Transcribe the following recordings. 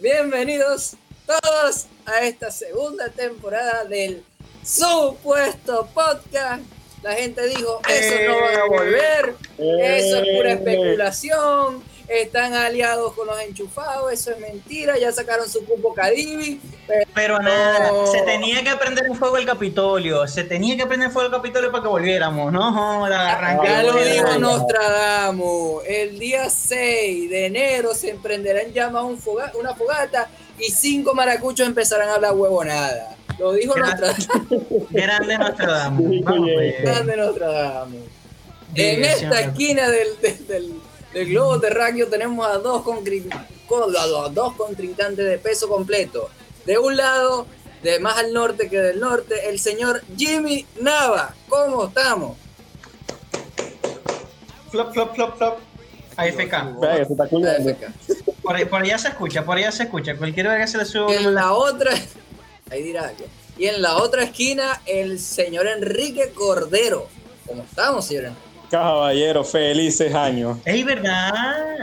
bienvenidos todos a esta segunda temporada del supuesto podcast. La gente dijo, eso no van a volver, eso es pura especulación, están aliados con los enchufados, eso es mentira, ya sacaron su cupo Cadivi. Pero, nada, se tenía que prender en fuego el Capitolio, se tenía que prender en fuego el Capitolio para que volviéramos, ¿no? Joda, ya lo dijo Nostradamus, el día 6 de enero se emprenderá en llamas un una fogata y cinco maracuchos empezarán a hablar huevonada. Lo dijo Nostradamus. Grande Nostradamus. Grande Nostradamus. En esta esquina del, del el globo terráqueo tenemos a dos, a dos contrincantes de peso completo. De un lado, de más al norte que del norte, el señor Jimmy Nava. ¿Cómo estamos? Flop, flop, flop, flop. AFK. Por, por allá se escucha, por allá se escucha. Cualquier vez que se le sube. En la otra. Ahí dirá. Y en la otra esquina, el señor Enrique Cordero. ¿Cómo estamos, señor Enrique? Caballero, felices años. Es verdad.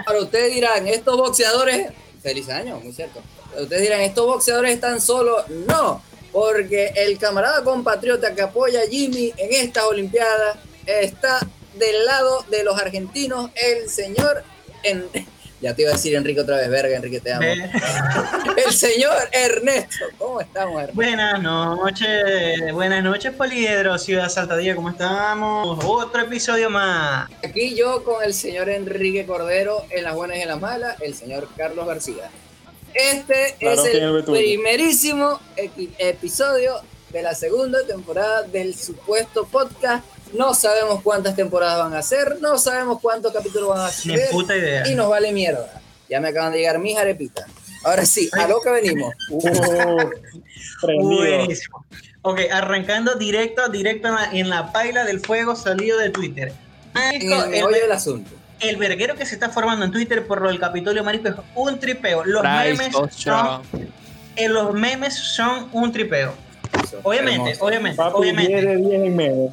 Ahora ustedes dirán, estos boxeadores, felices años, muy cierto. Ustedes dirán, estos boxeadores están solos. No, porque el camarada compatriota que apoya a Jimmy en estas Olimpiadas está del lado de los argentinos, el señor en, ya te iba a decir Enrique otra vez, verga, Enrique, te amo. El señor Ernesto, ¿cómo estamos, Ernesto? Buenas noches, buenas noches, Poliedro, Ciudad Saltadilla, ¿cómo estamos? Otro episodio más. Aquí yo con el señor Enrique Cordero, en las buenas y en las malas, el señor Carlos García. Este es el primerísimo episodio de la segunda temporada del supuesto podcast no sabemos cuántas temporadas van a hacer, no sabemos cuántos capítulos van a hacer. Ni puta idea. Y nos vale mierda. Ya me acaban de llegar mis arepitas. Ahora sí, a lo que venimos. Uh, Buenísimo. Ok, arrancando directo, directo en la, en la, paila del fuego salido de Twitter. En el del asunto. El verguero que se está formando en Twitter por lo del Capitolio Marisco es un tripeo. Los memes son, eh, los memes son un tripeo. Obviamente, obviamente, obviamente. 10 de 10 en memes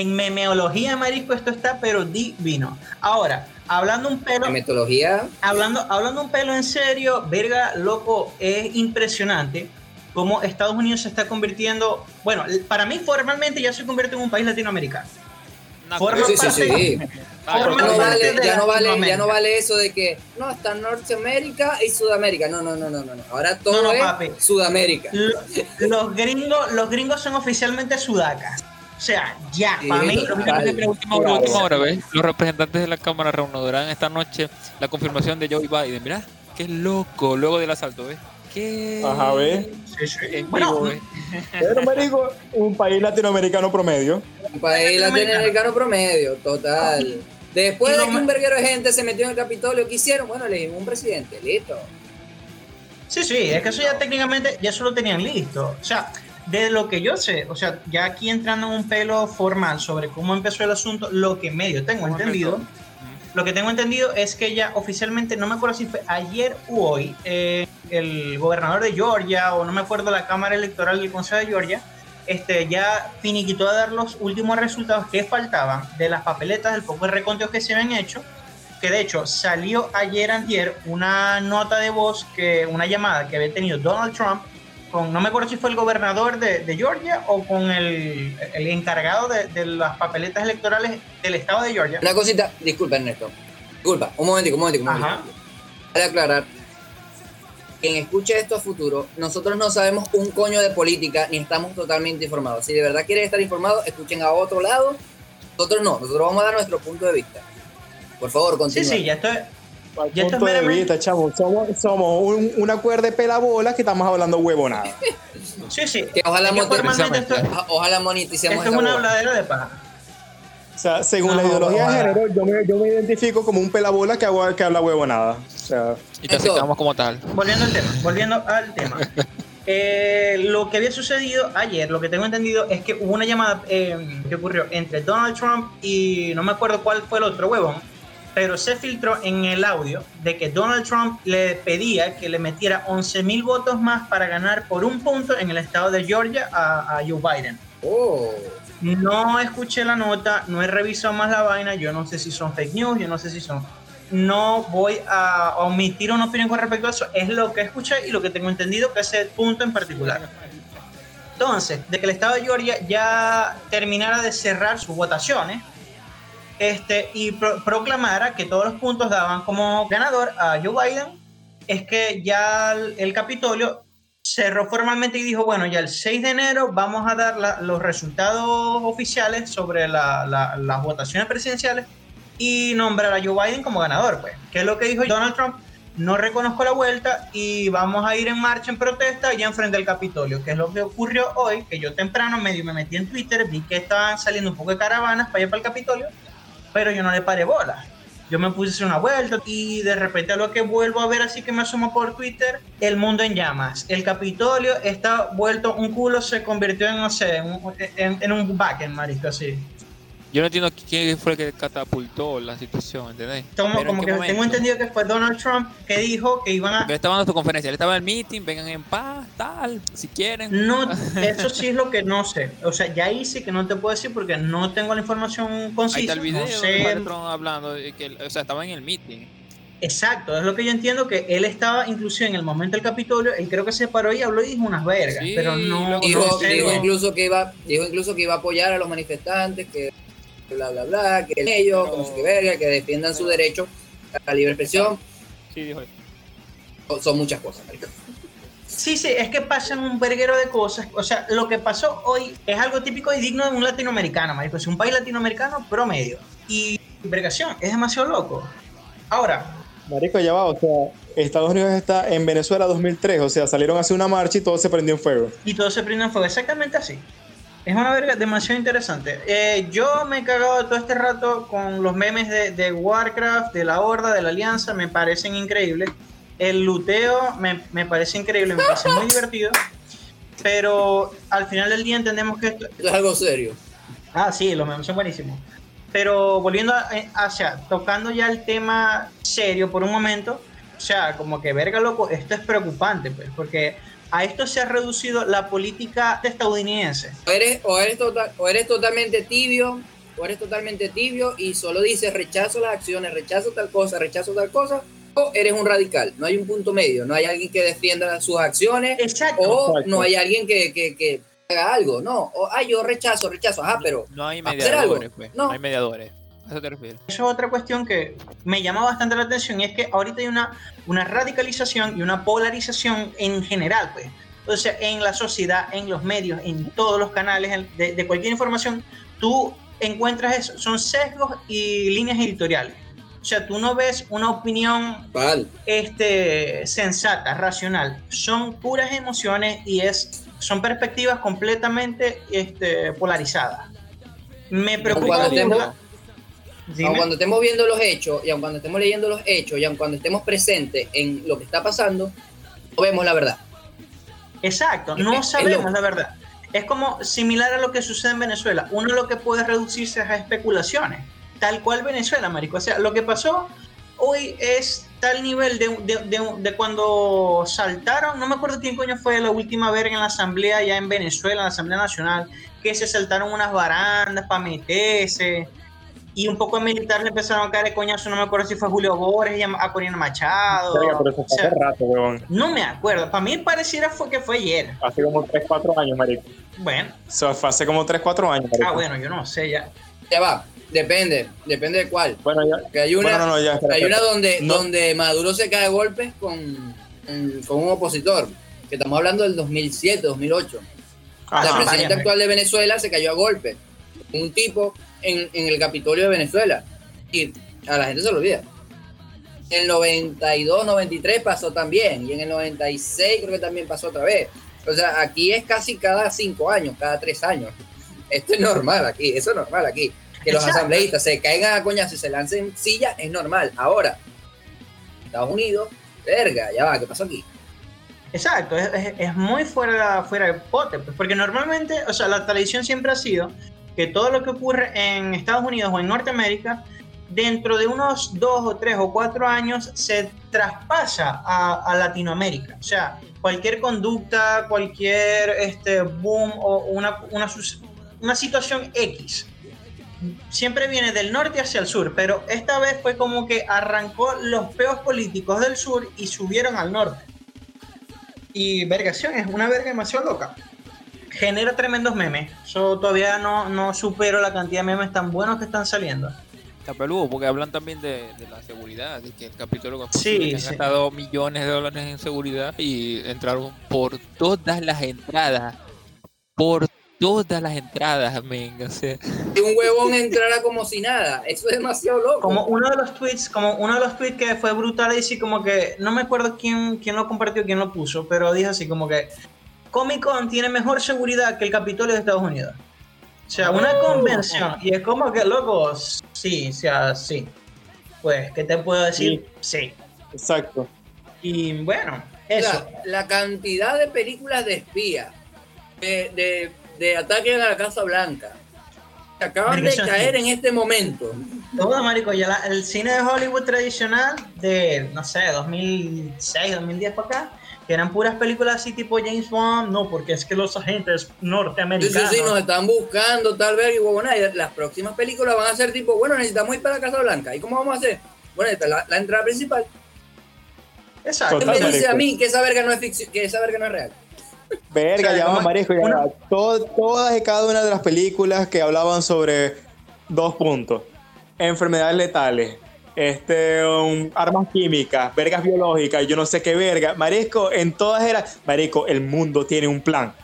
en memeología, marisco, esto está pero divino. Ahora, hablando un pelo. Metodología. Hablando, hablando un pelo en serio, verga, loco, es impresionante cómo Estados Unidos se está convirtiendo. Bueno, para mí formalmente ya se convierte en un país latinoamericano. sí, sí, sí. ya, no vale, ya, no vale, ya no vale eso de que no está Norteamérica y Sudamérica. No, no, no, no, no. Ahora todo es Sudamérica. Los, gringos, los gringos son oficialmente sudacas. O sea, ya, para mí. última hora, última hora, ¿ves? Los representantes de la Cámara reanudarán esta noche la confirmación de Joe Biden. Mirá, qué loco, luego del asalto, ¿ves? ¿Qué? Ajá, ¿ves? Bueno, Pero me digo, un país latinoamericano promedio. Un país latinoamericano promedio, total. Después de que un verguero de gente se metió en el Capitolio, ¿qué hicieron? Bueno, le dimos un presidente, listo. Sí, sí, es que eso ya técnicamente ya eso lo tenían listo. O sea, de lo que yo sé, o sea, ya aquí entrando en un pelo formal sobre cómo empezó el asunto, lo que medio tengo entendido, lo que tengo entendido es que ya oficialmente, no me acuerdo si fue ayer u hoy, eh, el gobernador de Georgia, o no me acuerdo la Cámara Electoral del Consejo de Georgia, este, ya finiquitó a dar los últimos resultados que faltaban de las papeletas, del poco de reconteos que se habían hecho, que de hecho salió ayer antier una nota de voz, que una llamada que había tenido Donald Trump no me acuerdo si fue el gobernador de, Georgia o con el, encargado de, las papeletas electorales del estado de Georgia. Una cosita, disculpa Ernesto, disculpa, un momentico, un momentico, un momentico. Para aclarar, quien escuche esto a futuro, nosotros no sabemos un coño de política ni estamos totalmente informados. Si de verdad quieren estar informados, escuchen a otro lado. Nosotros no, nosotros vamos a dar nuestro punto de vista. Por favor, continúa. Sí, sí, ya estoy, ya punto de vista, chavo. Somos, somos un, una cuerda de pelabolas que estamos hablando huevonada. sí, sí. Que ojalá, esto, ojalá moneticemos Esto es una habladera de paja. O sea, según la ideología de género, yo me, yo me, identifico como un pelabola que, que habla huevonada. O sea, y te aceptamos como tal. Volviendo al tema, volviendo al tema. Eh, lo que había sucedido ayer, lo que tengo entendido es que hubo una llamada eh, que ocurrió entre Donald Trump y no me acuerdo cuál fue el otro huevón, pero se filtró en el audio de que Donald Trump le pedía que le metiera 11 mil votos más para ganar por un punto en el estado de Georgia a, Joe Biden. Oh. No escuché la nota, no he revisado más la vaina, yo no sé si son fake news, yo no sé si son no voy a omitir una opinión con respecto a eso. Es lo que escuché y lo que tengo entendido que ese punto en particular. Entonces, de que el estado de Georgia ya terminara de cerrar sus votaciones este, y proclamara que todos los puntos daban como ganador a Joe Biden, es que ya el, Capitolio cerró formalmente y dijo, bueno, ya el 6 de enero vamos a dar los resultados oficiales sobre las votaciones presidenciales y nombrar a Joe Biden como ganador, pues. ¿Qué es lo que dijo Donald Trump? No reconozco la vuelta y vamos a ir en marcha en protesta allá enfrente del Capitolio, que es lo que ocurrió hoy, que yo temprano medio me metí en Twitter, vi que estaban saliendo un poco de caravanas para ir para el Capitolio, pero yo no le paré bola. Yo me puse a hacer una vuelta y de repente a lo que vuelvo a ver así que me asomo por Twitter, el mundo en llamas. El Capitolio está vuelto un culo, se convirtió en, no sé, en, en, un backend, marico, así. Yo no entiendo quién fue el que catapultó la situación, ¿entendés? Como, como que tengo entendido que fue Donald Trump que dijo que iban a. Él estaba dando su conferencia, él estaba en el meeting, vengan en paz, tal, si quieren. No, eso sí es lo que no sé. O sea, ya hice que no te puedo decir porque no tengo la información concisa. Ahí está el video no sé. de Trump hablando, que, o sea, estaba en el meeting. Exacto, es lo que yo entiendo que él estaba inclusive en el momento del Capitolio, él creo que se paró y habló y dijo unas vergas, pero no dijo, dijo incluso que iba dijo incluso que iba a apoyar a los manifestantes, que bla, bla, bla, que ellos, como que verga, que defiendan su derecho a la libre expresión. Sí, dijo eso. Son muchas cosas, Sí, sí, es que pasan un verguero de cosas. O sea, lo que pasó hoy es algo típico y digno de un latinoamericano, marico. Es un país latinoamericano promedio. Y vergación, es demasiado loco. Ahora. Marico, ya va, o sea, Estados Unidos está en Venezuela 2003, o sea, salieron a hacer una marcha y todo se prendió en fuego. Y todo se prendió en fuego, exactamente así. Es una verga demasiado interesante. Eh, yo me he cagado todo este rato con los memes de, Warcraft, de la Horda, de la Alianza, me parecen increíbles. El luteo me, me parece increíble, me parece muy divertido. Pero al final del día entendemos que esto... es algo serio. Ah, sí, los memes son buenísimos. Pero volviendo eh, hacia, tocando ya el tema serio por un momento, o sea, como que verga loco, esto es preocupante, pues, porque a esto se ha reducido la política estadounidense. O eres, o eres, total, o eres totalmente tibio, o eres totalmente tibio y solo dices rechazo las acciones, rechazo tal cosa, rechazo tal cosa, o eres un radical. No hay un punto medio, no hay alguien que defienda sus acciones, Exacto. o no hay alguien que, que, que haga algo, no, o ay, yo rechazo, rechazo, ajá, pero no hay mediadores, pues. no. no hay mediadores. Eso te refieres. Eso es otra cuestión que me llama bastante la atención y es que ahorita hay una, una radicalización y una polarización en general, pues. O sea, en la sociedad, en los medios, en todos los canales de, cualquier información, tú encuentras eso. Son sesgos y líneas editoriales. O sea, tú no ves una opinión este, sensata, racional. Son puras emociones y es, son perspectivas completamente este, polarizadas. Me preocupa aun cuando estemos viendo los hechos, y aun cuando estemos leyendo los hechos, y aun cuando estemos presentes en lo que está pasando, no vemos la verdad. Exacto, no sabemos la verdad. Es como similar a lo que sucede en Venezuela. Uno lo que puede reducirse a especulaciones, tal cual Venezuela, marico. O sea, lo que pasó hoy es tal nivel de, de, de, cuando saltaron, no me acuerdo quién coño fue la última vez en la asamblea ya en Venezuela, en la Asamblea Nacional, que se saltaron unas barandas para meterse, y un poco de militar le empezaron a caer de coñazo, no me acuerdo si fue Julio Borges y a Corina Machado. No me acuerdo, para mí pareciera fue que fue ayer. Hace como 3, 4 años, marico. Bueno. fue hace como 3, 4 años, marico. Ah, bueno, yo no sé ya. Ya va, depende, depende de cuál. Bueno, ya. Que hay una, no, no, ya, hay una donde, donde Maduro se cae de golpes con, con un opositor, que estamos hablando del 2007, 2008. la presidenta actual de Venezuela se cayó a golpe. Un tipo en, el Capitolio de Venezuela. Y a la gente se lo olvida. En el 92, 93 pasó también. Y en el 96 creo que también pasó otra vez. O sea, aquí es casi cada cinco años, cada tres años. Esto es normal aquí, eso es normal aquí. Que los asambleístas se caigan a coñas y se lancen silla es normal. Ahora, Estados Unidos, verga, ya va, ¿qué pasó aquí? Exacto, es, es, muy fuera, fuera de pote, pues, porque normalmente, o sea, la tradición siempre ha sido que todo lo que ocurre en Estados Unidos o en Norteamérica, dentro de unos dos o tres o cuatro años se traspasa a, Latinoamérica. O sea, cualquier conducta, cualquier este, boom o una, una, una situación X siempre viene del norte hacia el sur, pero esta vez fue como que arrancó los peos políticos del sur y subieron al norte. Y vergación, es una verga demasiado loca. Genera tremendos memes. Yo todavía no, no supero la cantidad de memes tan buenos que están saliendo. Está peludo, porque hablan también de, de la seguridad, de que el Capitolio Sí, que han sí. gastado millones de dólares en seguridad y entraron por todas las entradas. Por todas las entradas, men. O sea, Que un huevón entrara como si nada. Eso es demasiado loco. Como uno de los tweets, como uno de los tweets que fue brutal, dice como que, no me acuerdo quién, quién lo compartió, quién lo puso, pero dijo así como que Comic Con tiene mejor seguridad que el Capitolio de Estados Unidos. O sea, una Oh. convención. Y es como que, loco, sí, o sea, sí. Pues, ¿qué te puedo decir? Sí. Exacto. Y bueno, eso. La, la cantidad de películas de espía, de, de, de ataque a la Casa Blanca, que acaban de caer sí. en este momento. Todo, marico, ya la- el cine de Hollywood tradicional de, no sé, 2006, 2010 para acá, que eran puras películas así tipo James Bond, no, porque es que los agentes Sí, sí, norteamericanos... sí, nos están buscando, tal vez, y y las próximas películas van a ser tipo, bueno, necesitamos ir para la Casa Blanca. ¿Y cómo vamos a hacer? Bueno, esta es la, la entrada principal. Exacto. ¿Qué Total, me dice a mí que esa verga no es ficción, que esa verga no es real? Verga, O sea, ya marisco, ya una- todas y cada una de las películas que hablaban sobre dos puntos. Enfermedades letales, este, um, armas químicas, vergas biológicas, yo no sé qué verga. Marisco, en todas era, Marisco, el mundo tiene un plan.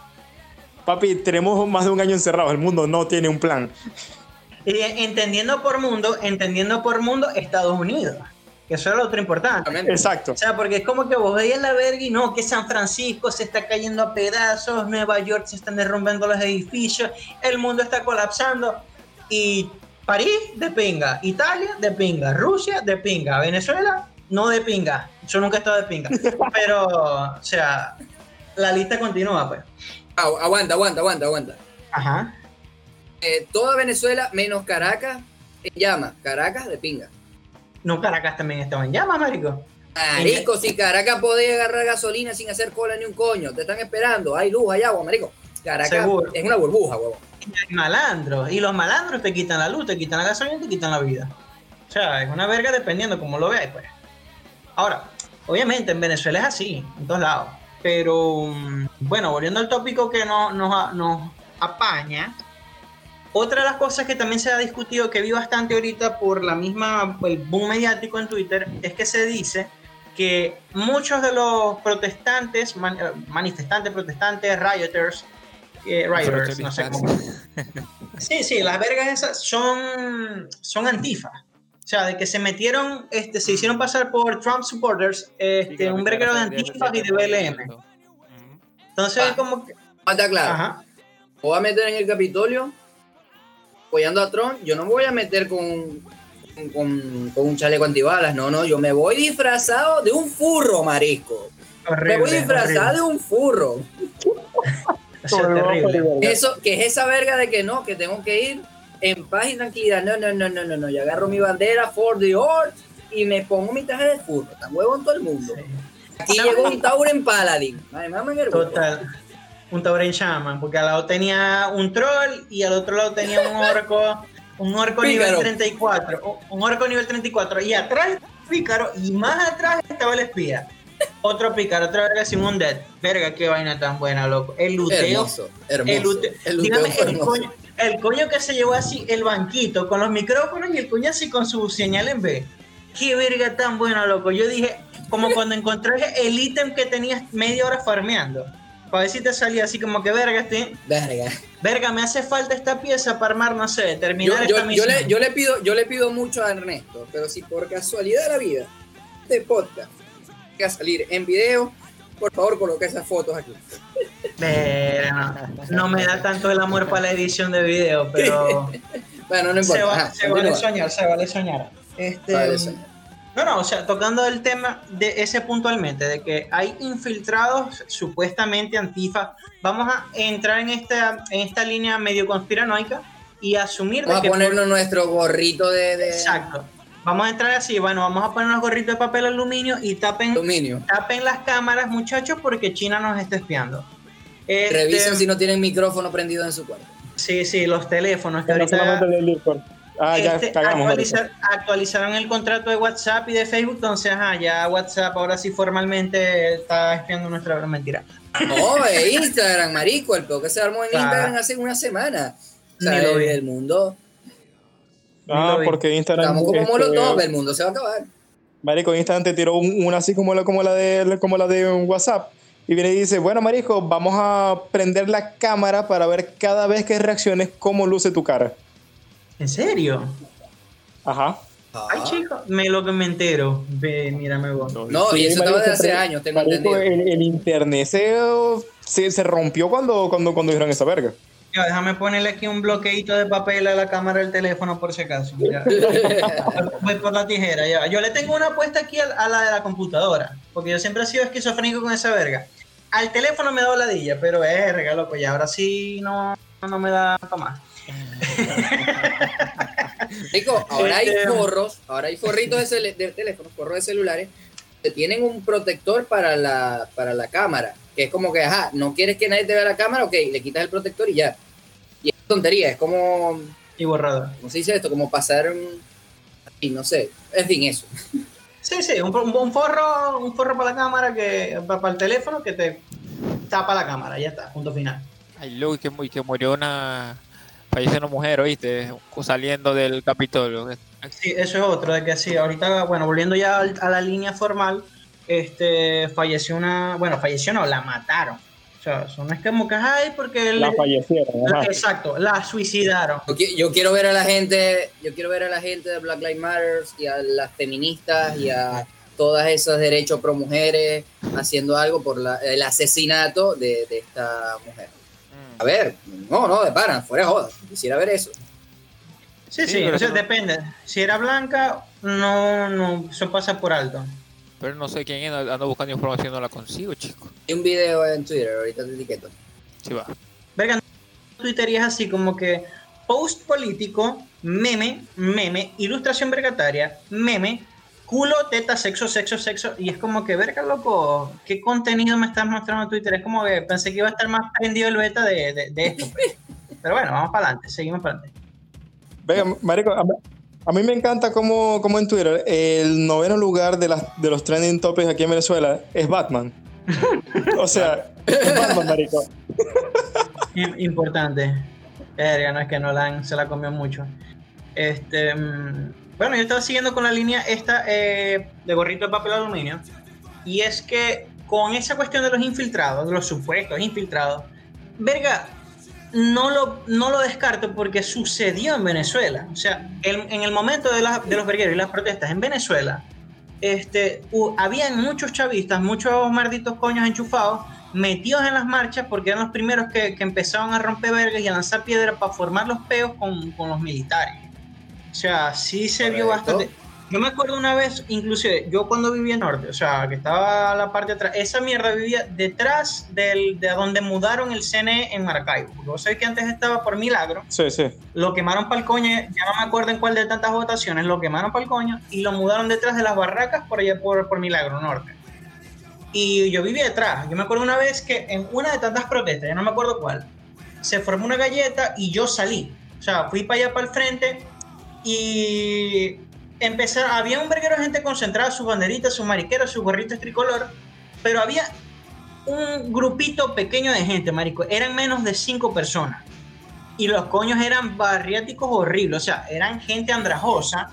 Papi, tenemos más de un año encerrados, el mundo no tiene un plan. Y entendiendo por mundo, entendiendo por mundo Estados Unidos, que eso era lo otro importante. Exacto. O sea, porque es como que vos veías la verga y no, que San Francisco se está cayendo a pedazos, Nueva York se están derrumbando los edificios, el mundo está colapsando y París de pinga, Italia de pinga, Rusia de pinga, Venezuela no de pinga, yo nunca he estado de pinga, pero, o sea, la lista continúa pues. Ah, aguanta, aguanta, aguanta, aguanta. Ajá. Eh, toda Venezuela menos Caracas en llama. Caracas de pinga. No, Caracas también estaba en llamas, marico. Marico, si Caracas podía agarrar gasolina sin hacer cola ni un coño, te están esperando, hay luz, hay agua, marico. Caracas Seguro. es una burbuja, huevón. Malandros, y los malandros te quitan la luz, te quitan la gasolina, te quitan la vida. O sea, es una verga dependiendo como lo veáis, pues. Ahora, obviamente en Venezuela es así, en todos lados. Pero, mm, bueno, volviendo al tópico que no- nos, apaña, otra de las cosas que también se ha discutido, que vi bastante ahorita por la misma, el boom mediático en Twitter, es que se dice que muchos de los protestantes, eh, manifestantes, protestantes, rioters, eh, rioters, no sé cómo. Sí, sí, las vergas esas son, son antifa. O sea, de que se metieron, este, se hicieron pasar por Trump supporters, este, un verguero de antifas y de BLM. Entonces, Ah. como que. Está claro. Ajá. O voy a meter en el Capitolio apoyando a Trump, yo no me voy a meter con, con, con un chaleco antibalas, no, no, yo me voy disfrazado de un furro, marisco. Horrible, me voy disfrazado horrible. de un furro. O sea, terrible. Eso, que es esa verga de que no, que tengo que ir en paz y tranquilidad. No, no, no, no, no, no. Yo agarro mi bandera for the Earth y me pongo mi traje de furro. Tan huevo en todo el mundo. Aquí llegó un Tauren Paladin. Total. Un Tauren Shaman, porque al lado tenía un troll y al otro lado tenía un orco, un orco nivel 34, o- un orco nivel 34, y atrás pícaro, y más atrás estaba el espía. Otro pícaro, otra verga sin un dead. Verga, qué vaina tan buena, loco. El luteo. Hermoso, hermoso. El, lute- El luteo dígame, el coño, el coño que se llevó así el banquito con los micrófonos y el coño así con su señal en B. Qué verga tan buena, loco. Yo dije, como cuando encontré el ítem que tenías media hora farmeando. Para ver si te salía así como que verga, estoy, Verga. verga, me hace falta esta pieza para armar, no sé, terminar yo- esta yo misión. le, yo le pido, yo le pido mucho a Ernesto, pero si por casualidad de la vida este podcast a salir en video, por favor coloque esas fotos aquí. Verga, no, no me da tanto el amor para la edición de video, pero Bueno, no importa. se, va- Ajá, se vale soñar, se vale soñar. Este, Vale, soñar. No, no, o sea, tocando el tema de ese puntualmente, de que hay infiltrados supuestamente antifa, vamos a entrar en esta, en esta línea medio conspiranoica y asumir de Vamos a que... ponernos nuestro gorrito de, de Exacto. Vamos a entrar así, bueno, vamos a poner unos gorritos de papel aluminio y tapen, aluminio. tapen las cámaras, muchachos, porque China nos está espiando. Este, Revisen si no tienen micrófono prendido en su cuarto. Sí, sí, los teléfonos que ahorita. Ah, ya este, cagamos. actualizaron el contrato de WhatsApp y de Facebook, entonces ajá, ya WhatsApp ahora sí formalmente está espiando nuestra mentira. No, Instagram, marico. El peor que se armó en Ah. Instagram hace una semana. O sea, Ni lo el, vi. el mundo. Ah, porque Instagram. Estamos como este, molotov, el mundo se va a acabar. Marico, Instagram te tiró un- una así como la, como la de como la de WhatsApp. Y viene y dice, bueno, Marico, vamos a prender la cámara para ver cada vez que reacciones cómo luce tu cara. ¿En serio? Ajá. Ay, Ah. chico, me lo que me entero. Ve, mírame vos. No, Sí, y eso estaba marico, de hace años, tengo marico, entendido. el, el internet se, se, se rompió cuando, cuando, cuando dijeron esa verga. Ya, déjame ponerle aquí un bloqueito de papel a la cámara del teléfono por si acaso. Ya. Voy por la tijera, ya. Yo le tengo una apuesta aquí a, a la de la computadora, porque yo siempre he sido esquizofrénico con esa verga. Al teléfono me da ladilla, pero verga, loco, ya ahora sí no, no me da más. Rico, ahora hay Este- forros, ahora hay forritos de, de teléfonos, forros de celulares, que tienen un protector para la, para la cámara, que es como que, ajá, no quieres que nadie te vea la cámara, ok, le quitas el protector y ya. Y es tontería, es como, Y borrado. ¿cómo se dice esto? Como pasar, un- y no sé, en fin, eso. Sí, sí, un, un- forro, un forro para la cámara, que para, el teléfono que te tapa la cámara, ya está, punto final. Ay, y que, mu- y que murió una. Falleció una mujer, ¿oíste? Saliendo del Capitolio. Sí, eso es otro, de que sí, ahorita, bueno, volviendo ya a la línea formal, este, falleció una, bueno, falleció no, la mataron. O sea, eso no es como que, ay, porque... La le- fallecieron. la- ajá. exacto, la suicidaron. Yo, qui- yo quiero ver a la gente, yo quiero ver a la gente de Black Lives Matter y a las feministas y a todas esos derechos pro mujeres haciendo algo por la- el asesinato de, de esta mujer. A ver, no, no, de pana, fuera de joda. Quisiera ver eso. Sí, Sí, sí, o sea, depende. Si era blanca, no, no, eso pasa por alto. Pero no sé quién es, ando buscando información, no la consigo, chico. Hay un video en Twitter, ahorita te etiqueto. Sí, va. Verga, Twitter y es así como que post político, meme, meme, ilustración vergataria, meme, culo, teta, sexo, sexo, sexo. Y es como que, verga, loco, ¿qué contenido me estás mostrando en Twitter? Es como que pensé que iba a estar más prendido el beta de, de- de esto. pues. Pero bueno, vamos para adelante, seguimos para adelante. Venga, Marico, a, mí me encanta como, como en Twitter el noveno lugar de, las, de los trending topics aquí en Venezuela es Batman. O sea, es Batman, Marico. Im- Importante. No es que Nolan se la comió mucho. Este, mm, bueno, yo estaba siguiendo con la línea esta eh, de gorrito de papel aluminio. Y es que con esa cuestión de los infiltrados, de los supuestos infiltrados, verga, no lo, no lo descarto porque sucedió en Venezuela. O sea, en el momento de, las- de los vergueros y las protestas en Venezuela, este, habían muchos chavistas, muchos malditos coños enchufados, metidos en las marchas porque eran los primeros que, que empezaban a romper vergas y a lanzar piedras para formar los peos con, con los militares. O sea, sí se vio bastante. Yo me acuerdo una vez, inclusive, yo cuando vivía en Norte, o sea, que estaba la parte de atrás, esa mierda vivía detrás del, de donde mudaron el CNE en Maracaibo. Vos sabés que antes estaba por Milagro, Sí, sí. lo quemaron para el coño, ya no me acuerdo en cuál de tantas votaciones, lo quemaron para el coño y lo mudaron detrás de las barracas por allá por, por Milagro Norte. Y yo vivía detrás. Yo me acuerdo una vez que en una de tantas protestas, ya no me acuerdo cuál, se formó una galleta y yo salí. O sea, fui para allá para el frente y empezaron, había un verguero de gente concentrada, sus banderitas, sus mariqueros, sus gorritos tricolor, pero había un grupito pequeño de gente, marico. Eran menos de cinco personas y los coños eran barriáticos horribles, o sea, eran gente andrajosa,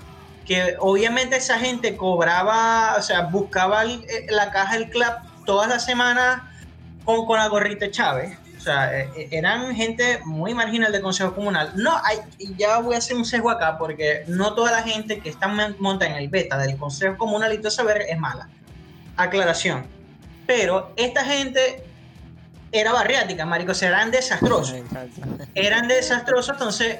que obviamente esa gente cobraba, o sea, buscaba eh, la caja del club todas las semanas con, con la gorrita Chávez. O sea, eh, eh, eran gente muy marginal del Consejo Comunal. No, hay, ya voy a hacer un sesgo acá, porque no toda la gente que está mon- monta en el beta del Consejo Comunal y todo verga es mala. Aclaración. Pero esta gente era barriática, marico, o sea, eran desastrosos eran desastrosos, entonces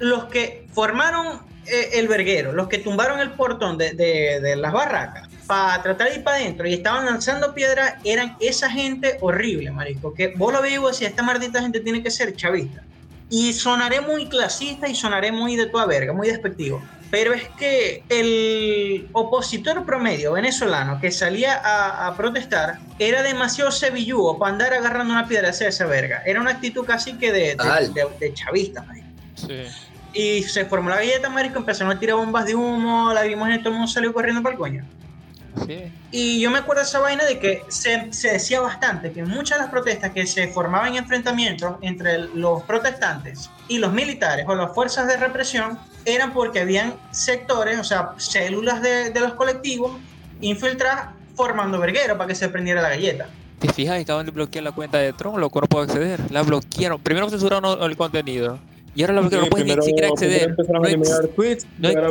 los que formaron eh, el verguero, los que tumbaron el portón de, de- de las barracas para tratar de ir para adentro y estaban lanzando piedras, eran esa gente horrible, marico, que vos lo veis y esta maldita gente tiene que ser chavista. Y sonaré muy clasista y sonaré muy de toda verga, muy despectivo. pero es que el opositor promedio venezolano que salía a, protestar era demasiado sevillúo para andar agarrando una piedra hacia esa verga. Era una actitud casi que de, de, chavista, Sí. Y se formó la galleta, marico, empezaron a tirar bombas de humo, la vimos y todo el mundo salió corriendo para el coño. Y yo me acuerdo de esa vaina de que se, se, decía bastante que muchas de las protestas que se formaban enfrentamientos entre los protestantes y los militares o las fuerzas de represión eran porque habían sectores, o sea, células de, de los colectivos infiltradas formando verguero para que se prendiera la galleta. ¿Te fijas? Acaban de bloquear la cuenta de Tron, lo cual no puedo acceder. La bloquearon. Primero censuraron el contenido. Y ahora la bloquearon. no puedes ni siquiera acceder.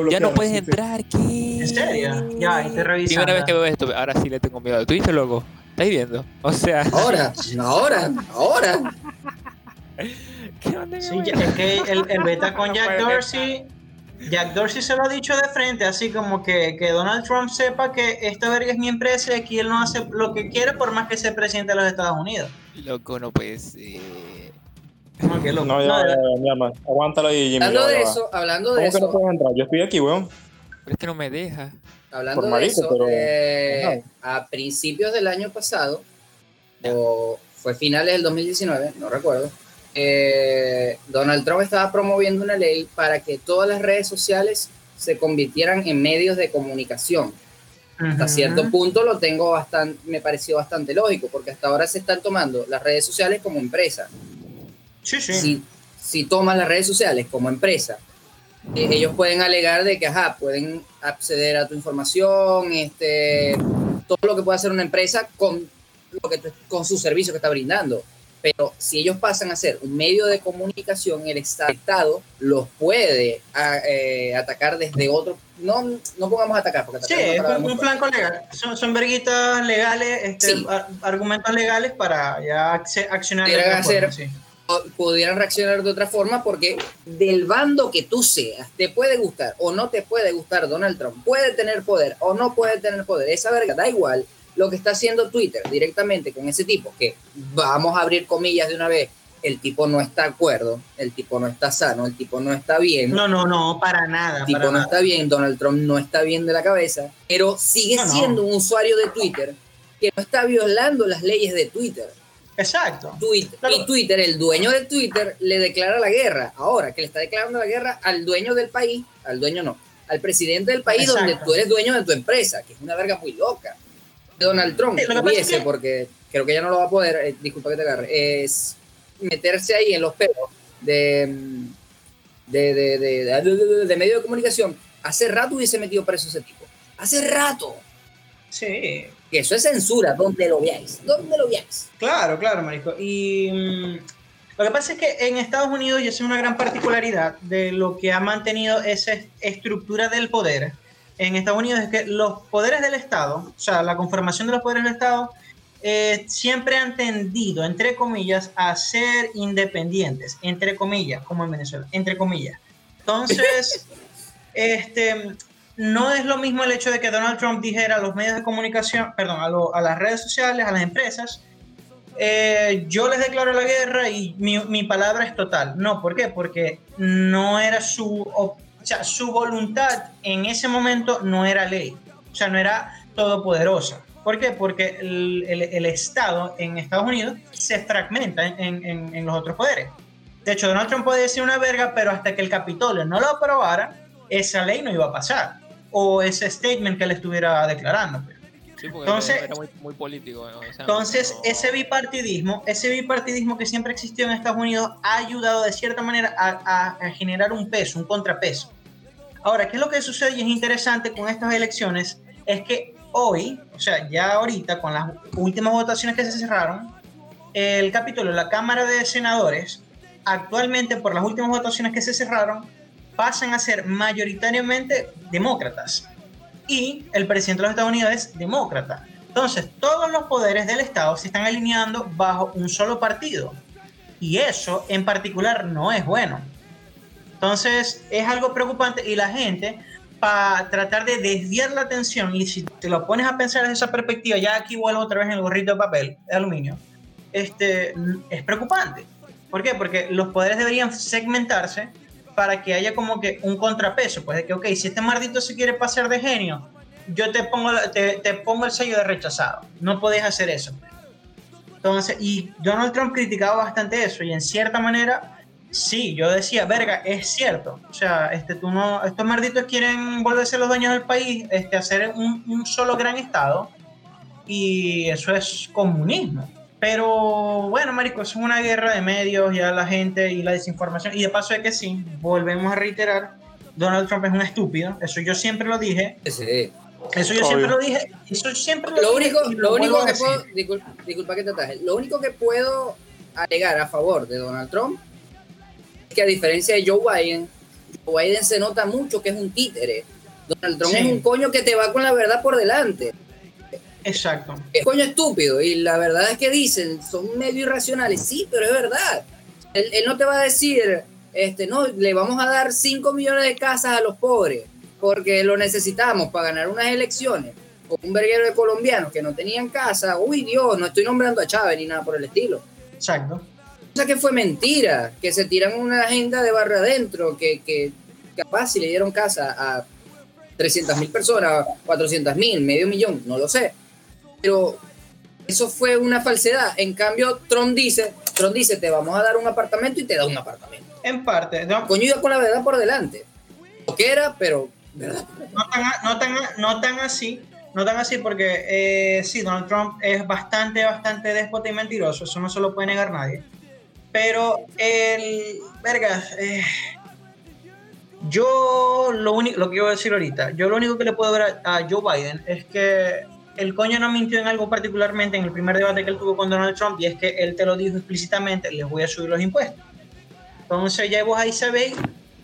ya no puedes entrar. ¿Qué? ¿En serio? Ya, te revisando. Primera vez que veo esto. Ahora sí le tengo miedo. Twitch, loco. ¿Estáis viendo? O sea. Ahora, ahora, ahora. ¿Qué onda, sí, es que el, el beta con Jack Dorsey Jack Dorsey se lo ha dicho de frente, así como que, que, Donald Trump sepa que esta verga es mi empresa y aquí él no hace lo que quiere por más que sea presidente de los Estados Unidos. Loco, no puede ser. No, loco. No, ya, ya, ya, Aguántalo ahí, Jimmy. Hablando de eso, hablando de eso. Que no puedes entrar? Yo estoy aquí, weón. Pero es que no me deja. Hablando de eso, pero... eh, a principios del año pasado, o fue finales del 2019, no recuerdo, eh, Donald Trump estaba promoviendo una ley para que todas las redes sociales se convirtieran en medios de comunicación. Hasta cierto punto lo tengo bastante, me pareció bastante lógico, porque hasta ahora se están tomando las redes sociales como empresa. Sí, sí. Si, si toman las redes sociales como empresa, eh, ellos pueden alegar de que, ajá, pueden acceder a tu información, este, todo lo que puede hacer una empresa con, lo que, con su servicio que está brindando pero si ellos pasan a ser un medio de comunicación, el Estado los puede eh, atacar desde otro. No, no pongamos atacar, porque Sí, es un, flanco legal. Son, son verguitas legales, este, argumentos legales para ya accionar. Pudieran reaccionar de otra forma porque del bando que tú seas, te puede gustar o no te puede gustar Donald Trump, puede tener poder o no puede tener poder, esa verga da igual lo que está haciendo Twitter directamente con ese tipo, que vamos a abrir comillas de una vez, el tipo no está de acuerdo, el tipo no está sano, el tipo no está bien. No, no, no, para nada. El tipo no está bien, Donald Trump no está bien de la cabeza, pero sigue siendo un usuario de Twitter que no está violando las leyes de Twitter. Exacto. Twitter, Y Twitter, el dueño de Twitter, le declara la guerra. Ahora que le está declarando la guerra al dueño del país, al dueño no, al presidente del país donde tú eres dueño de tu empresa, que es una verga muy loca. Donald Trump tuviese, porque creo que ya no lo va a poder, eh, disculpa que te agarre, es meterse ahí en los pelos de, de, de, de, de medio de comunicación. Hace rato hubiese metido preso ese tipo. Hace rato. Sí. Eso es censura, donde lo veáis. Donde lo veáis. Claro, claro, Marico. Y mm, lo que pasa es que en Estados Unidos, y es una gran particularidad de lo que ha mantenido esa estructura del poder, en Estados Unidos es que los poderes del Estado, o sea, la conformación de los poderes del Estado, eh, siempre han tendido, entre comillas, a ser independientes, entre comillas, como en Venezuela, entre comillas. Entonces, este, no es lo mismo el hecho de que Donald Trump dijera a los medios de comunicación, perdón, a, las redes sociales, a las empresas, eh, yo les declaro la guerra y mi, palabra es total. No, ¿por qué? Porque no era su su voluntad en ese momento no era ley, o sea, no era todopoderosa. ¿Por qué? Porque el, Estado en Estados Unidos se fragmenta en, en, en, los otros poderes. De hecho, Donald Trump puede decir una verga, pero hasta que el Capitolio no lo aprobara, esa ley no iba a pasar. O ese statement que le estuviera declarando. Pues. Sí, entonces, era muy, político. entonces, ese bipartidismo, ese bipartidismo que siempre existió en Estados Unidos ha ayudado de cierta manera a, a generar un peso, un contrapeso. Ahora, ¿qué es lo que sucede y es interesante con estas elecciones? Es que hoy, o sea, ya ahorita, con las últimas votaciones que se cerraron, el Capítulo, la Cámara de Senadores, actualmente por las últimas votaciones que se cerraron, pasan a ser mayoritariamente demócratas. Y el presidente de los Estados Unidos es demócrata. Entonces, todos los poderes del Estado se están alineando bajo un solo partido. Y eso en particular no es bueno. Entonces es algo preocupante y la gente, para tratar de desviar la atención, y si te lo pones a pensar desde esa perspectiva, ya aquí vuelvo otra vez en el gorrito de papel, de aluminio, este, es preocupante. ¿Por qué? Porque los poderes deberían segmentarse para que haya como que un contrapeso, pues de que, ok, si este maldito se quiere pasar de genio, yo te pongo, te, te pongo el sello de rechazado. No podés hacer eso. Entonces, y Donald Trump criticaba bastante eso y en cierta manera, sí, yo decía, verga, es cierto. O sea, este, tú no, estos malditos quieren volverse los dueños del país, este, hacer un, un solo gran estado y eso es comunismo. Pero bueno, Marico, es una guerra de medios, ya la gente y la desinformación. Y de paso es que sí, volvemos a reiterar, Donald Trump es un estúpido, eso yo siempre lo dije. Sí. Eso yo siempre lo dije. Eso siempre lo, único, lo, único que puedo, disculpa, que te ataje, lo único que puedo alegar a favor de Donald Trump es que a diferencia de Joe Biden, Joe Biden se nota mucho que es un títere. Donald Trump es un coño que te va con la verdad por delante. Exacto. Es coño estúpido y la verdad es que dicen, son medio irracionales, sí, pero es verdad. Él, él no te va a decir, este, no, le vamos a dar 5 millones de casas a los pobres porque lo necesitamos para ganar unas elecciones, con un verguero de colombianos que no tenían casa, uy Dios, no estoy nombrando a Chávez ni nada por el estilo. Exacto. O sea que fue mentira, que se tiran una agenda de barrio adentro, que, que capaz si le dieron casa a 300 mil personas, 400 mil, medio millón, no lo sé. Pero eso fue una falsedad. En cambio, Trump dice, Trump dice, te vamos a dar un apartamento y te da un apartamento. En parte. ¿no? Coño, iba con la verdad por delante. Lo que era, pero no tan, no, tan, no tan así, no tan así porque eh, sí, Donald Trump es bastante, bastante déspota y mentiroso, eso no se lo puede negar nadie. Pero el, verga, eh, yo lo único, lo que iba a decir ahorita, yo lo único que le puedo ver a, Joe Biden es que el coño no mintió en algo particularmente en el primer debate que él tuvo con Donald Trump y es que él te lo dijo explícitamente, les voy a subir los impuestos. Entonces ya vos ahí sabéis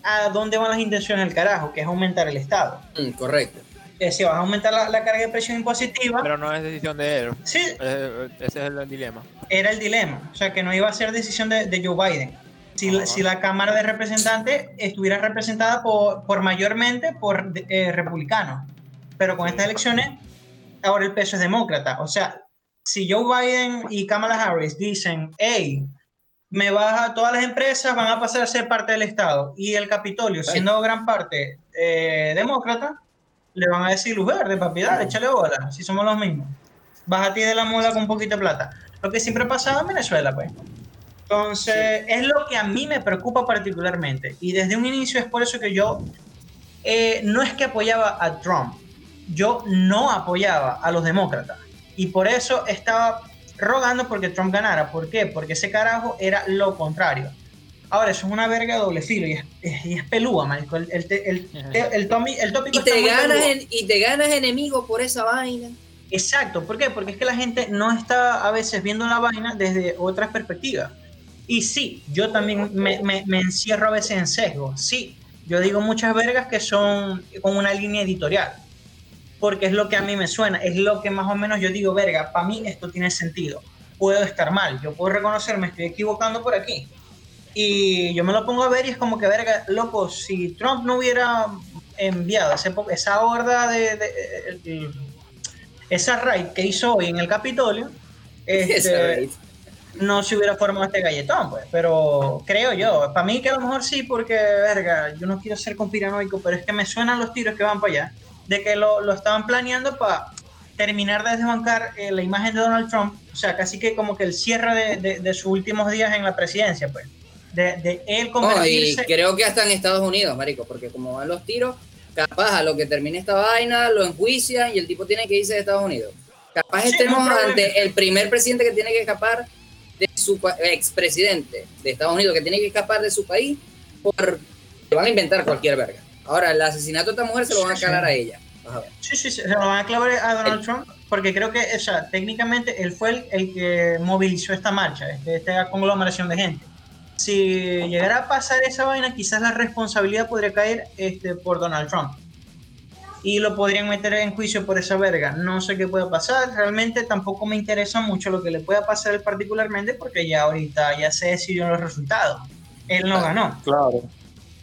a dónde van las intenciones del carajo, que es aumentar el Estado. Mm, correcto. Es decir, vas a aumentar la, carga de presión impositiva. Pero no es decisión de él. Sí. ese es el, dilema. Era el dilema. O sea, que no iba a ser decisión de, Joe Biden. Si, si, la Cámara de Representantes estuviera representada por, por mayormente por eh, republicanos. Pero con estas elecciones, ahora el peso es demócrata. O sea, si Joe Biden y Kamala Harris dicen, hey, me baja, todas las empresas van a pasar a ser parte del Estado y el Capitolio, siendo gran parte eh, demócrata, le van a decir luz verde, papi, dale, échale bola, si somos los mismos. ti de la mula con un poquito de plata. Lo que siempre ha pasado en Venezuela, pues. Entonces, es lo que a mí me preocupa particularmente. Y desde un inicio es por eso que yo eh, no es que apoyaba a Trump, yo no apoyaba a los demócratas. Y por eso estaba rogando porque Trump ganara. ¿Por qué? Porque ese carajo era lo contrario. Ahora, eso es una verga de doble filo y es, y es pelúa, marico. El, el, el, el, tópico y te, ganas y te ganas enemigos por esa vaina. Exacto, ¿por qué? Porque es que la gente no está a veces viendo la vaina desde otras perspectivas. Y sí, yo también me, me, me encierro a veces en sesgo. Sí, yo digo muchas vergas que son con una línea editorial porque es lo que a mí me suena, es lo que más o menos yo digo, verga, para mí esto tiene sentido. Puedo estar mal, yo puedo reconocer, me estoy equivocando por aquí. Y yo me lo pongo a ver y es como que, verga, loco, si Trump no hubiera enviado esa horda de, esa raid que hizo hoy en el Capitolio, este, no se hubiera formado este galletón, pues. Pero creo yo, para mí que a lo mejor sí, porque, verga, yo no quiero ser conspiranoico, pero es que me suenan los tiros que van para allá de que lo, lo estaban planeando para terminar de desbancar eh, la imagen de Donald Trump, o sea, casi que como que el cierre de, de, sus últimos días en la presidencia, pues. De, de él convertirse... y creo que hasta en Estados Unidos, marico, porque como van los tiros, capaz a lo que termine esta vaina, lo enjuician y el tipo tiene que irse de Estados Unidos. Capaz estemos ante el primer presidente que tiene que escapar de su expresidente de Estados Unidos, que tiene que escapar de su país por... van a inventar cualquier verga. Ahora, el asesinato de esta mujer se lo van a calar a ella. Sí, sí, se lo van a clavar a Donald Trump porque creo que, o sea, técnicamente él fue el, que movilizó esta marcha, este, esta conglomeración de gente. Si llegara a pasar esa vaina, quizás la responsabilidad podría caer este, por Donald Trump. Y lo podrían meter en juicio por esa verga. No sé qué pueda pasar. Realmente tampoco me interesa mucho lo que le pueda pasar él particularmente porque ya ahorita ya se decidió los resultados. Él no ganó. Claro.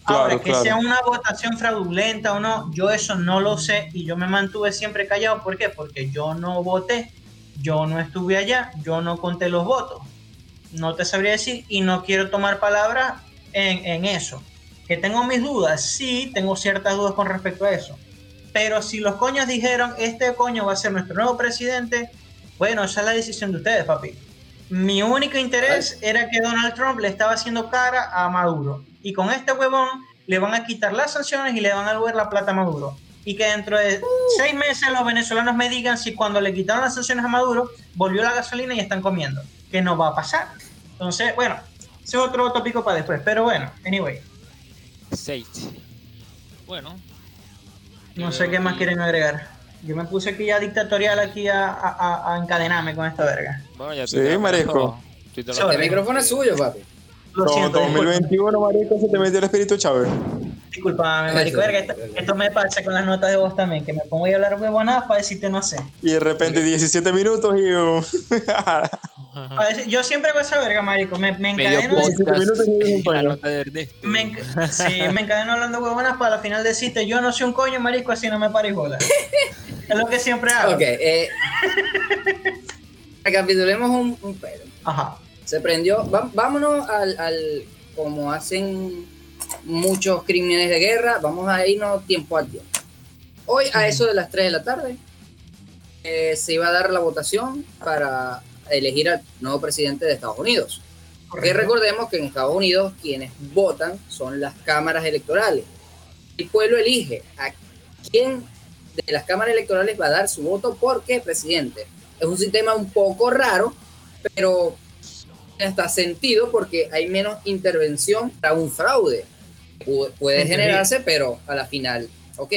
Ahora, que sea una votación fraudulenta o no, yo eso no lo sé y yo me mantuve siempre callado. ¿Por qué? Porque yo no voté, yo no estuve allá, yo no conté los votos. No te sabría decir y no quiero tomar palabra en, en eso. Que tengo mis dudas, sí, tengo ciertas dudas con respecto a eso. Pero si los coños dijeron, este coño va a ser nuestro nuevo presidente, bueno, esa es la decisión de ustedes, papi. Mi único interés era que Donald Trump le estaba haciendo cara a Maduro. Y con este huevón le van a quitar las sanciones y le van a devolver la plata a Maduro. Y que dentro de seis meses los venezolanos me digan si cuando le quitaron las sanciones a Maduro volvió la gasolina y están comiendo. Que no va a pasar. Entonces, bueno, ese es otro tópico para después. Pero bueno, anyway. Seis. Bueno, no sé qué más quieren agregar. Yo me puse aquí ya dictatorial aquí a, a, a encadenarme con esta verga. sí, marico. El micrófono es suyo, papi. Lo siento, 2021, marico, se te metió el espíritu Chávez. Disculpame, marico, verga, esto, me pasa con las notas de voz también, que me pongo a hablar huevonadas para decirte no sé. Y de repente 17 minutos y... yo siempre hago esa verga, marico, me, me encadeno... me, sí, me encadeno hablando huevonas para al final decirte yo no soy un coño, marico, así no me pares bola. Es lo que siempre hago. Ok, eh... recapitulemos un, un. Ajá. Se prendió, vámonos al, al, como hacen muchos crímenes de guerra, vamos a irnos tiempo a tiempo. Hoy a eso de las 3 de la tarde eh, se iba a dar la votación para elegir al nuevo presidente de Estados Unidos. Porque recordemos que en Estados Unidos quienes votan son las cámaras electorales. El pueblo elige a quién de las cámaras electorales va a dar su voto por qué presidente. Es un sistema un poco raro, pero hasta sentido porque hay menos intervención para un fraude. puede generarse, pero a la final, ok,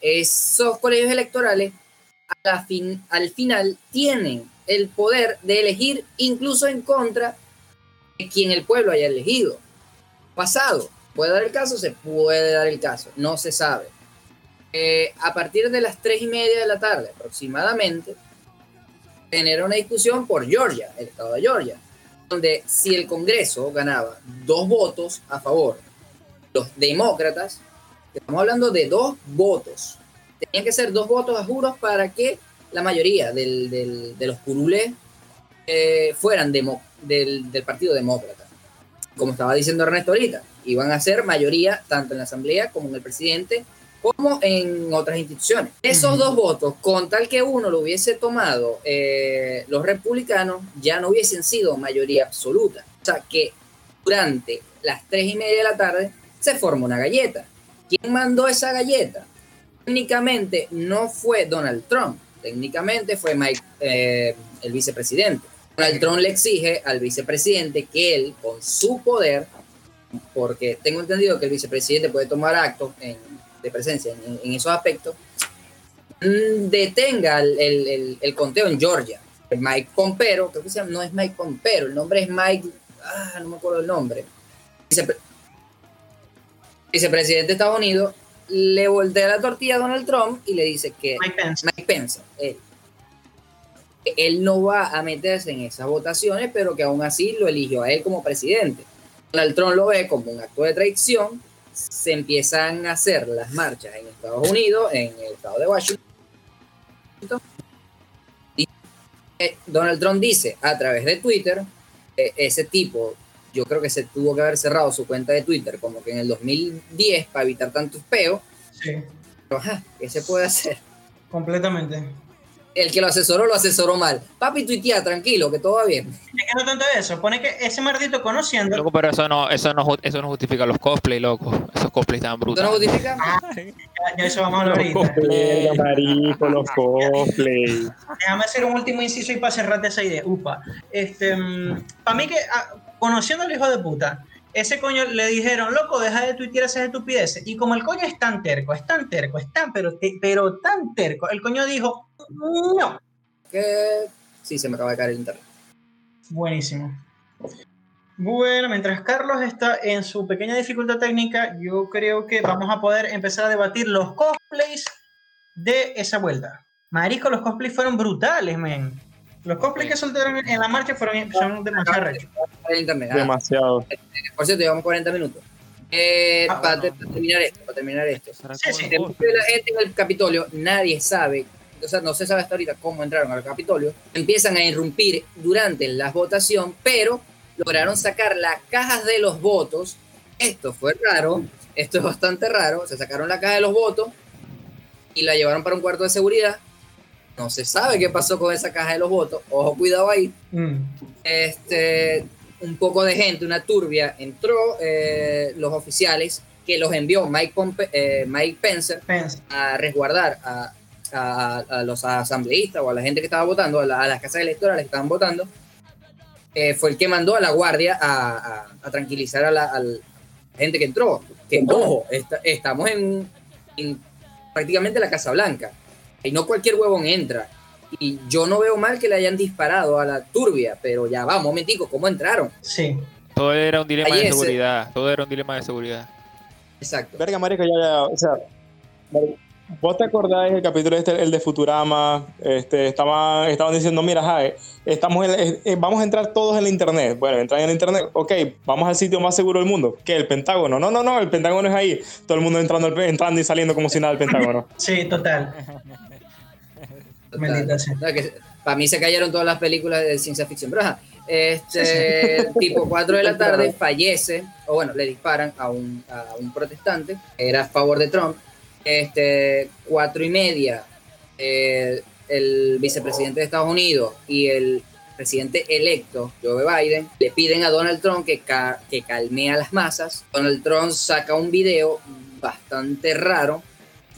esos colegios electorales a la fin, al final tienen el poder de elegir incluso en contra de quien el pueblo haya elegido. Pasado, puede dar el caso, se puede dar el caso, no se sabe. Eh, a partir de las tres y media de la tarde aproximadamente, genera una discusión por Georgia, el estado de Georgia donde si el Congreso ganaba dos votos a favor, los demócratas, estamos hablando de dos votos, tenían que ser dos votos a juros para que la mayoría de los curules eh, fueran del, del, Partido Demócrata. Como estaba diciendo Ernesto ahorita, iban a ser mayoría tanto en la Asamblea como en el presidente como en otras instituciones. Esos dos votos, con tal que uno lo hubiese tomado eh, los republicanos, ya no hubiesen sido mayoría absoluta. O sea que durante las tres y media de la tarde se formó una galleta. ¿Quién mandó esa galleta? Técnicamente no fue Donald Trump, técnicamente fue Mike, eh, el vicepresidente. Donald Trump le exige al vicepresidente que él, con su poder, porque tengo entendido que el vicepresidente puede tomar actos en de presencia en, esos aspectos, mm, detenga el, el, conteo en Georgia. Mike Pompero, creo que se llama, no es Mike Pompero, el nombre es Mike, ah, no me acuerdo el nombre. vicepresidente de Estados Unidos le voltea la tortilla a Donald Trump y le dice que Mike Pence, él, él no va a meterse en esas votaciones, pero que aún así lo eligió a él como presidente. Donald Trump lo ve como un acto de traición se empiezan a hacer las marchas en Estados Unidos, en el estado de Washington. Eh, Donald Trump dice a través de Twitter, ese tipo, yo creo que se tuvo que haber cerrado su cuenta de Twitter como que en el 2010 para evitar tantos peos. Sí. Pero, ajá, ¿qué se puede hacer? Completamente el que lo asesoró lo asesoró mal. Papi, tuitea, tranquilo, que todo va bien. Es que no tanto eso, pone que ese maldito conociendo. Loco, pero eso no, eso no, eso no justifica los cosplay, loco. Esos cosplays estaban brutales. ¿Eso no justifica? Ah, ya, eso vamos a hablar ahorita. Cosplay, marico, los cosplay. Déjame hacer un último inciso y para cerrarte esa idea. Upa. Este, mm, para mí que, ah, conociendo al hijo de puta, ese coño le dijeron, loco, deja de tuitear esas estupideces. Y como el coño es tan terco, es tan terco, es tan, pero, pero tan terco, el coño dijo, no. Que sí, se me acaba de caer el internet. Buenísimo. Bueno, mientras Carlos está en su pequeña dificultad técnica, yo creo que vamos a poder empezar a debatir los cosplays de esa vuelta. Marico, los cosplays fueron brutales, men. Los cosplays que soltaron en la marcha fueron son demasiado rechos. Demasiado. Por cierto, llevamos 40 minutos. Eh, ah, para, terminar esto, para terminar esto. Sí, sí. la gente en el Capitolio, nadie sabe, o sea, no se sabe hasta ahorita cómo entraron al Capitolio. Empiezan a irrumpir durante la votación, pero lograron sacar las cajas de los votos. Esto fue raro. esto es bastante raro, se sacaron la caja de los votos y la llevaron para un cuarto de seguridad. No se sabe qué pasó con esa caja de los votos. Ojo, cuidado ahí. Mm. Este, un poco de gente, una turbia, entró eh, los oficiales que los envió Mike, eh, Mike Pence, a resguardar a, los asambleístas o a la gente que estaba votando, a, las casas electorales que estaban votando. Eh, fue el que mandó a la guardia a, tranquilizar a la, gente que entró. Que, ojo, estamos en, en prácticamente la Casa Blanca. Y no cualquier huevón entra. Y yo no veo mal que le hayan disparado a la turbia, pero ya va, un momentico, ¿cómo entraron? Sí. Todo era un dilema de seguridad. Todo era un dilema de seguridad. Exacto. Verga, marico, ya, ya, o sea, ¿vos te acordáis el capítulo este, el de Futurama? Este, estaban, estaban diciendo, mira, Jae, estamos eh, vamos a entrar todos en la internet. Bueno, entran en el internet, ok, vamos al sitio más seguro del mundo, que el Pentágono. No, no, no, el Pentágono es ahí. Todo el mundo entrando, entrando y saliendo como si nada del Pentágono. Sí, total. para mí se cayeron todas las películas de ciencia ficción. Pero este, tipo 4 de la tarde fallece, o bueno, le disparan a un, a un protestante, era a favor de Trump. Este, 4 y media, eh, el vicepresidente de Estados Unidos y el presidente electo, Joe Biden, le piden a Donald Trump que, que calme a las masas. Donald Trump saca un video bastante raro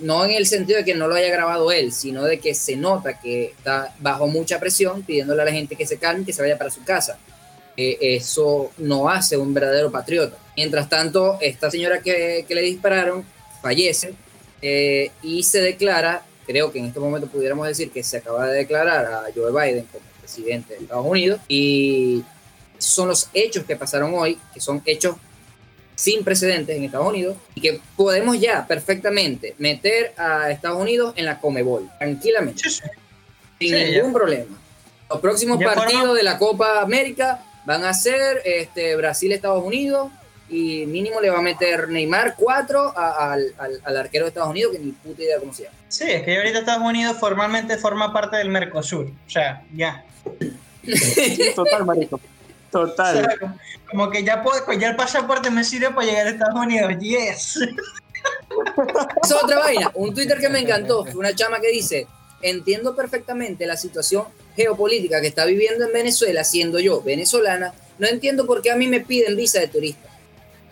no en el sentido de que no lo haya grabado él, sino de que se nota que está bajo mucha presión pidiéndole a la gente que se calme, que se vaya para su casa. Eh, eso no hace un verdadero patriota. Mientras tanto, esta señora que, le dispararon fallece eh, y se declara, creo que en este momento pudiéramos decir que se acaba de declarar a Joe Biden como presidente de Estados Unidos y son los hechos que pasaron hoy, que son hechos sin precedentes en Estados Unidos y que podemos ya perfectamente meter a Estados Unidos en la Comebol, tranquilamente, sin ningún problema. Los próximos partidos de la Copa América van a ser este, Brasil-Estados Unidos y mínimo le va a meter Neymar 4 al, arquero de Estados Unidos, que ni puta idea cómo se llama. Sí, es que ahorita Estados Unidos formalmente forma parte del Mercosur. O sea, ya. total, marico. Total. como, que ya, puedo, ya el pasaporte me sirve para llegar a Estados Unidos. Yes. Es otra vaina. Un Twitter que me encantó fue una chama que dice: Entiendo perfectamente la situación geopolítica que está viviendo en Venezuela, siendo yo venezolana. No entiendo por qué a mí me piden visa de turista.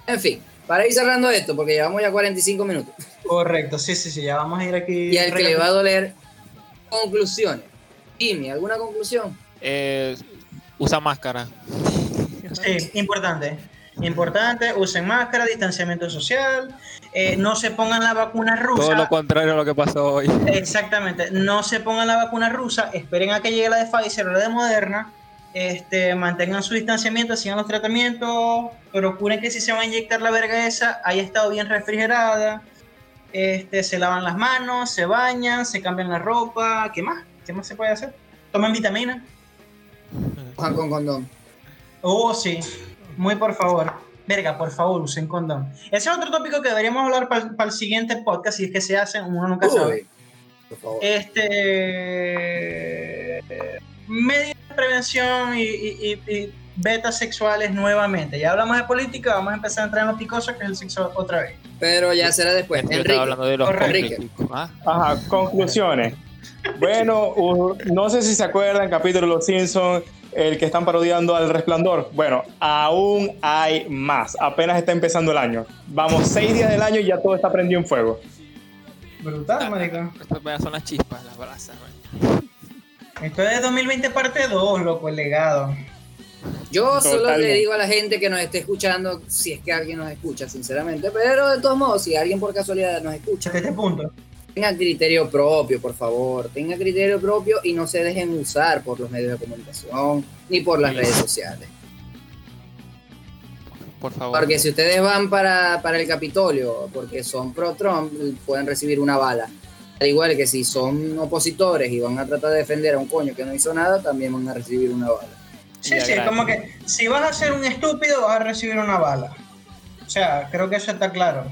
En fin, para ir cerrando esto, porque llevamos ya 45 minutos. Correcto, sí, sí, sí, ya vamos a ir aquí. Y al que le va a doler, conclusiones. Jimmy, ¿alguna conclusión? Eh, usa máscara. Sí, importante. Importante, usen máscara, distanciamiento social, eh, no se pongan la vacuna rusa. Todo lo contrario a lo que pasó hoy. Exactamente, no se pongan la vacuna rusa, esperen a que llegue la de Pfizer o la de Moderna, este, mantengan su distanciamiento, sigan los tratamientos, procuren que si se va a inyectar la verga esa, haya estado bien refrigerada, este, se lavan las manos, se bañan, se cambian la ropa, ¿qué más? ¿Qué más se puede hacer? Tomen vitamina. Juan con condón. Oh, sí. Muy por favor. Verga, por favor, usen condón. Ese es otro tópico que deberíamos hablar para el siguiente podcast, si es que se hace, uno nunca sabe. Por favor. Este. Medios de prevención y, betas sexuales nuevamente. Ya hablamos de política, vamos a empezar a entrar en lo picoso, que es el sexo otra vez. Pero ya será después. Enrique. hablando de los ¿ah? Ajá, conclusiones. Bueno, no sé si se acuerdan, capítulo de Los Simpsons, el que están parodiando al resplandor. Bueno, aún hay más. Apenas está empezando el año. Vamos seis días del año y ya todo está prendido en fuego. Brutal, marico. Estas son las chispas, las brasas, Esto es de 2020 parte 2, loco, el legado. Yo solo le digo a la gente que nos esté escuchando, si es que alguien nos escucha, sinceramente, pero de todos modos, si alguien por casualidad nos escucha. Este punto tenga criterio propio, por favor, tenga criterio propio y no se dejen usar por los medios de comunicación ni por las redes sociales. Por favor. Porque si ustedes van para, para el Capitolio porque son pro-Trump, pueden recibir una bala. Al igual que si son opositores y van a tratar de defender a un coño que no hizo nada, también van a recibir una bala. Sí, sí, como que si vas a ser un estúpido, vas a recibir una bala. O sea, creo que eso está claro.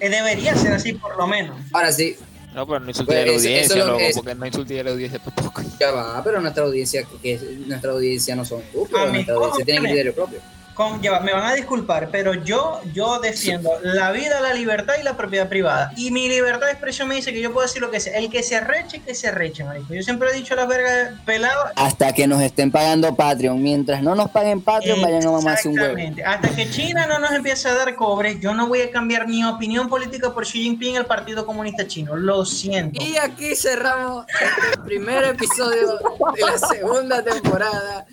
Eh, debería ser así por lo menos. Ahora sí, no, pero no insulté a la pues, audiencia, loco, porque no insulté a la audiencia tampoco. Ya va, pero nuestra audiencia, que nuestra audiencia no son estúpidos, nuestra audiencia tiene criterio propio. Me van a disculpar, pero yo, yo defiendo la vida, la libertad y la propiedad privada. Y mi libertad de expresión me dice que yo puedo decir lo que sea. El que se arreche, que se arreche, marico. Yo siempre he dicho las vergas peladas. Hasta que nos estén pagando Patreon. Mientras no nos paguen Patreon, vayan a mamarse un huevo. Hasta que China no nos empiece a dar cobre, yo no voy a cambiar mi opinión política por Xi Jinping, el Partido Comunista Chino. Lo siento. Y aquí cerramos el primer episodio de la segunda temporada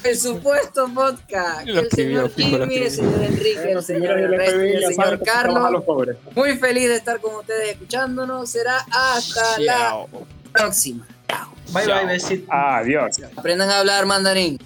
el supuesto podcast. el señor Jimmy, el señor Enrique, el señor el señor Carlos. Muy feliz de estar con ustedes escuchándonos. Será hasta la próxima. Bye bye, besito. Adiós. Aprendan a hablar mandarín.